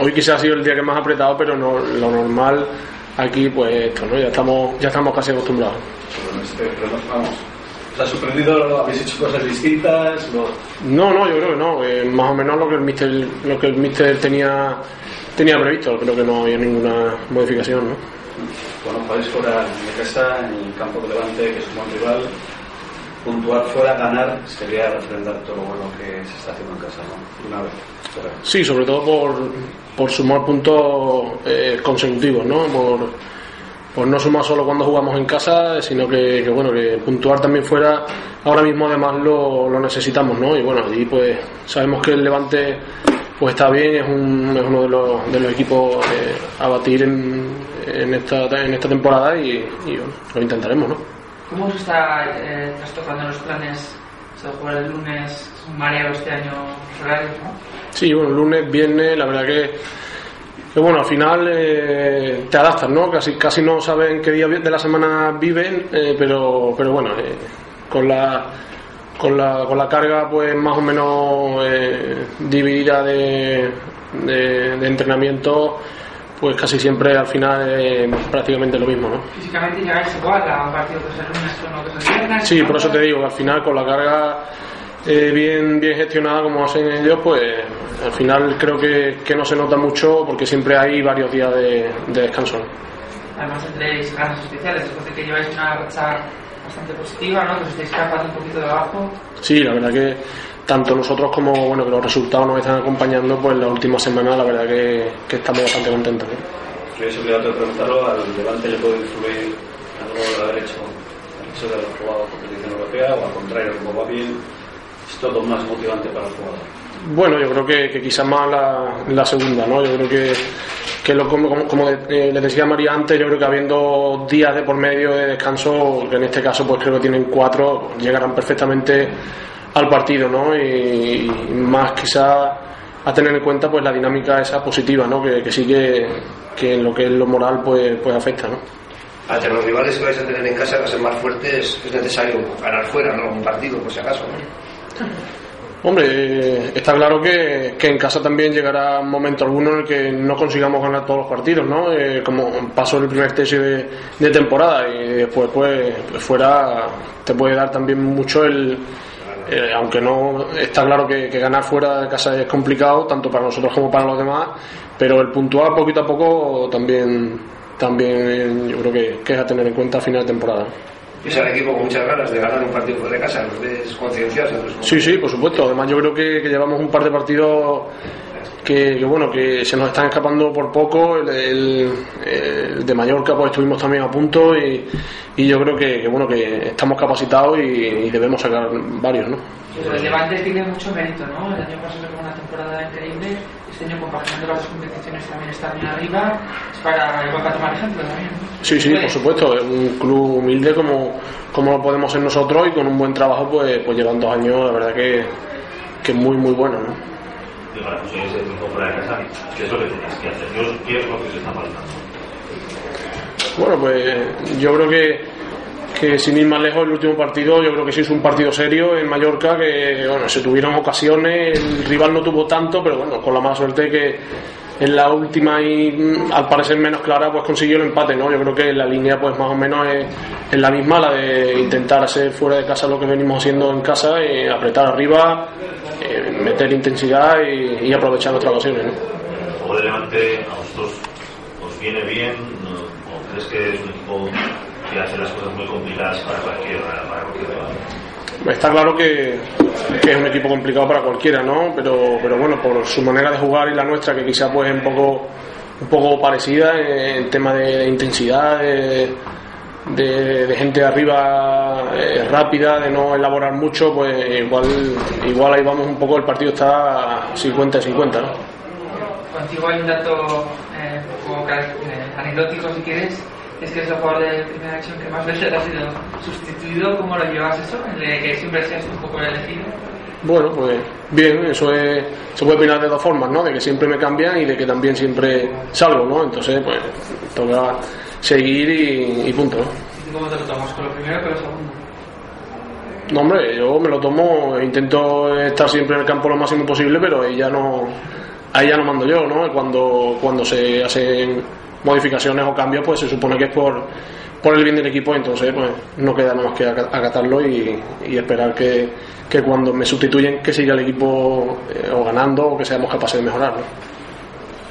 Hoy quizás ha sido el día que más apretado, pero no, lo normal aquí, pues esto, ¿no? Ya estamos, ya estamos casi acostumbrados. Bueno, este, vamos. ¿Os ha sorprendido? ¿Habéis hecho cosas distintas? No. No, no, yo creo que no. eh, más o menos lo que el mister, lo que el mister tenía, tenía previsto. Creo que no había ninguna modificación, ¿no? Bueno, podéis fuera de casa, en el campo de Levante, que es un buen rival. Puntuar fuera, ganar, sería refrendar todo lo bueno que se está haciendo en casa, ¿no? Una vez. Sí, sobre todo por, por sumar puntos eh, consecutivos, ¿no? Por, por no sumar solo cuando jugamos en casa, sino que, que, bueno, que puntuar también fuera, ahora mismo además lo, lo necesitamos, ¿no? Y bueno, allí pues sabemos que el Levante pues está bien, es, un, es uno de los, de los equipos eh, a batir en, en, esta, en esta temporada y, y bueno, lo intentaremos, ¿no? ¿Cómo os está eh, trastocando los planes? Se va a jugar el lunes, es un mareo este año horario, ¿no? Sí, bueno, lunes, viernes, la verdad que, bueno, al final eh, te adaptas, ¿no? Casi, casi no saben qué día de la semana viven, eh, pero, pero bueno, eh, con la con la, con la carga pues más o menos dividida de, de entrenamiento pues casi siempre al final es prácticamente lo mismo, ¿no? Físicamente llegáis igual a un partido que el lunes con que viernes. Sí, por eso te digo al final con la carga eh, bien, bien gestionada como hacen ellos, pues al final creo que, que no se nota mucho porque siempre hay varios días de, de descanso. Además tendréis ganas especiales después de que lleváis una racha bastante positiva, ¿no? Que os estáis escapando un poquito de abajo. Sí, la verdad que tanto nosotros como bueno que los resultados nos están acompañando, pues la última semana la verdad que, que estamos bastante contentos. ¿no? Yo obligatorio preguntarlo, al Levante le puede influir algo de haber hecho, el hecho de haber jugado competición europea o al contrario, como va bien, es todo más motivante para el jugador. Bueno, yo creo que, quizás más la, segunda, ¿no? Yo creo que, que lo, como, como, eh, les decía María antes, yo creo que habiendo días de por medio de descanso, que en este caso pues creo que tienen cuatro, llegarán perfectamente al partido, ¿no? Y, más quizás a tener en cuenta pues la dinámica esa positiva, ¿no? Que, que sí que, que en lo que es lo moral pues, pues afecta, ¿no? Ante los rivales que vais a tener en casa, que ser más fuertes, es necesario ganar fuera, ¿no? Un partido, por si acaso, ¿no? Hombre, está claro que, que, en casa también llegará un momento alguno en el que no consigamos ganar todos los partidos, ¿no? Eh, como pasó el primer tercio de, temporada y después, pues, fuera te puede dar también mucho el. Eh, aunque no está claro que, ganar fuera de casa es complicado, tanto para nosotros como para los demás, pero el puntuar poquito a poco también, también yo creo que, que es a tener en cuenta a final de temporada. Es el equipo con muchas ganas de ganar un partido fuera de casa, ¿los ves concienciados? Sí, sí, por supuesto. Además, yo creo que, que llevamos un par de partidos que, que, bueno, que se nos están escapando por poco. El, el, el, de Mallorca, pues estuvimos también a punto y, y yo creo que, que, bueno, que estamos capacitados y, y, debemos sacar varios, ¿no? El Levante tiene mucho mérito, ¿no? El año pasado fue una temporada increíble. Este año, compaginando las competiciones, también está bien arriba. Es para, para tomar ejemplo también. Sí, sí, por supuesto. Es un club humilde como, como lo podemos ser nosotros y con un buen trabajo, pues, pues llevan dos años, la verdad que, que muy, muy bueno, ¿no? Bueno, pues yo creo que, que sin ir más lejos el último partido, yo creo que sí es un partido serio en Mallorca, que bueno, se tuvieron ocasiones, el rival no tuvo tanto, pero bueno, con la mala suerte que en la última y al parecer menos clara pues consiguió el empate no yo creo que la línea pues más o menos es, la misma la de intentar hacer fuera de casa lo que venimos haciendo en casa y apretar arriba eh, meter intensidad y, aprovechar nuestras ocasiones ¿no? de Levante a vosotros os viene bien o crees que es un equipo que hace las cosas muy complicadas para cualquier para cualquier Está claro que, es un equipo complicado para cualquiera, ¿no? Pero, pero bueno, por su manera de jugar y la nuestra, que quizá pues es un poco, un poco parecida en tema de intensidad, de, de, de gente arriba eh, rápida, de no elaborar mucho, pues igual, igual ahí vamos un poco, el partido está 50-50, ¿no? contigo hay un dato eh, un poco eh, anecdótico, si quieres, es que es el jugador de primera acción que más veces ha sido sustituido. ¿Cómo lo llevas eso? El que siempre seas un poco elegido. Bueno, pues bien, eso es, se puede opinar de dos formas, ¿no? De que siempre me cambian y de que también siempre salgo, ¿no? Entonces, pues, toca seguir y, punto, ¿no? ¿Y cómo te lo tomas? ¿Con lo primero o con lo segundo? No, hombre, yo me lo tomo, intento estar siempre en el campo lo máximo posible, pero ahí ya no, ahí ya no mando yo, ¿no? Cuando, cuando se hacen modificaciones o cambios, pues se supone que es por, por el bien del equipo, entonces pues no queda nada más que acatarlo y, esperar que, que, cuando me sustituyen que siga el equipo eh, o ganando o que seamos capaces de mejorar. ¿no?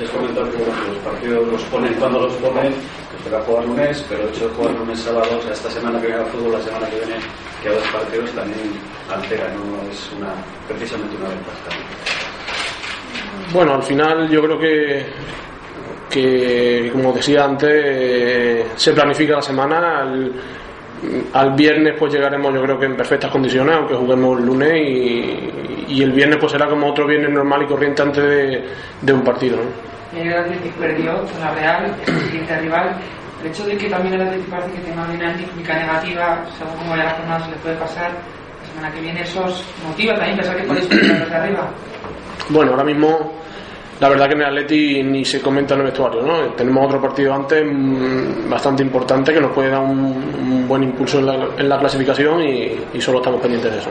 Les comento que los partidos los ponen cuando los ponen, que será jugar lunes, pero hecho de jugar lunes, sábado, o sea, esta semana que viene al fútbol, la semana que viene que a dos partidos también altera, no es una precisamente una ventaja. Bueno, al final yo creo que que, como decía antes, se planifica la semana. Al, viernes pues llegaremos yo creo que en perfectas condiciones, aunque juguemos el lunes y, el viernes pues será como otro viernes normal y corriente antes de, un partido. ¿no? El Atlético perdió con la Real, el siguiente rival. El hecho de que también el Atlético parece que tenga una dinámica negativa, según como vaya la jornada se le puede pasar, la semana que viene eso os motiva también pensar que podéis pelear desde arriba. Bueno, ahora mismo la verdad que en el Atleti ni se comenta en el vestuario, ¿no? Tenemos otro partido antes mm, bastante importante que nos puede dar un, buen impulso en la, en la clasificación y, y, solo estamos pendientes de eso.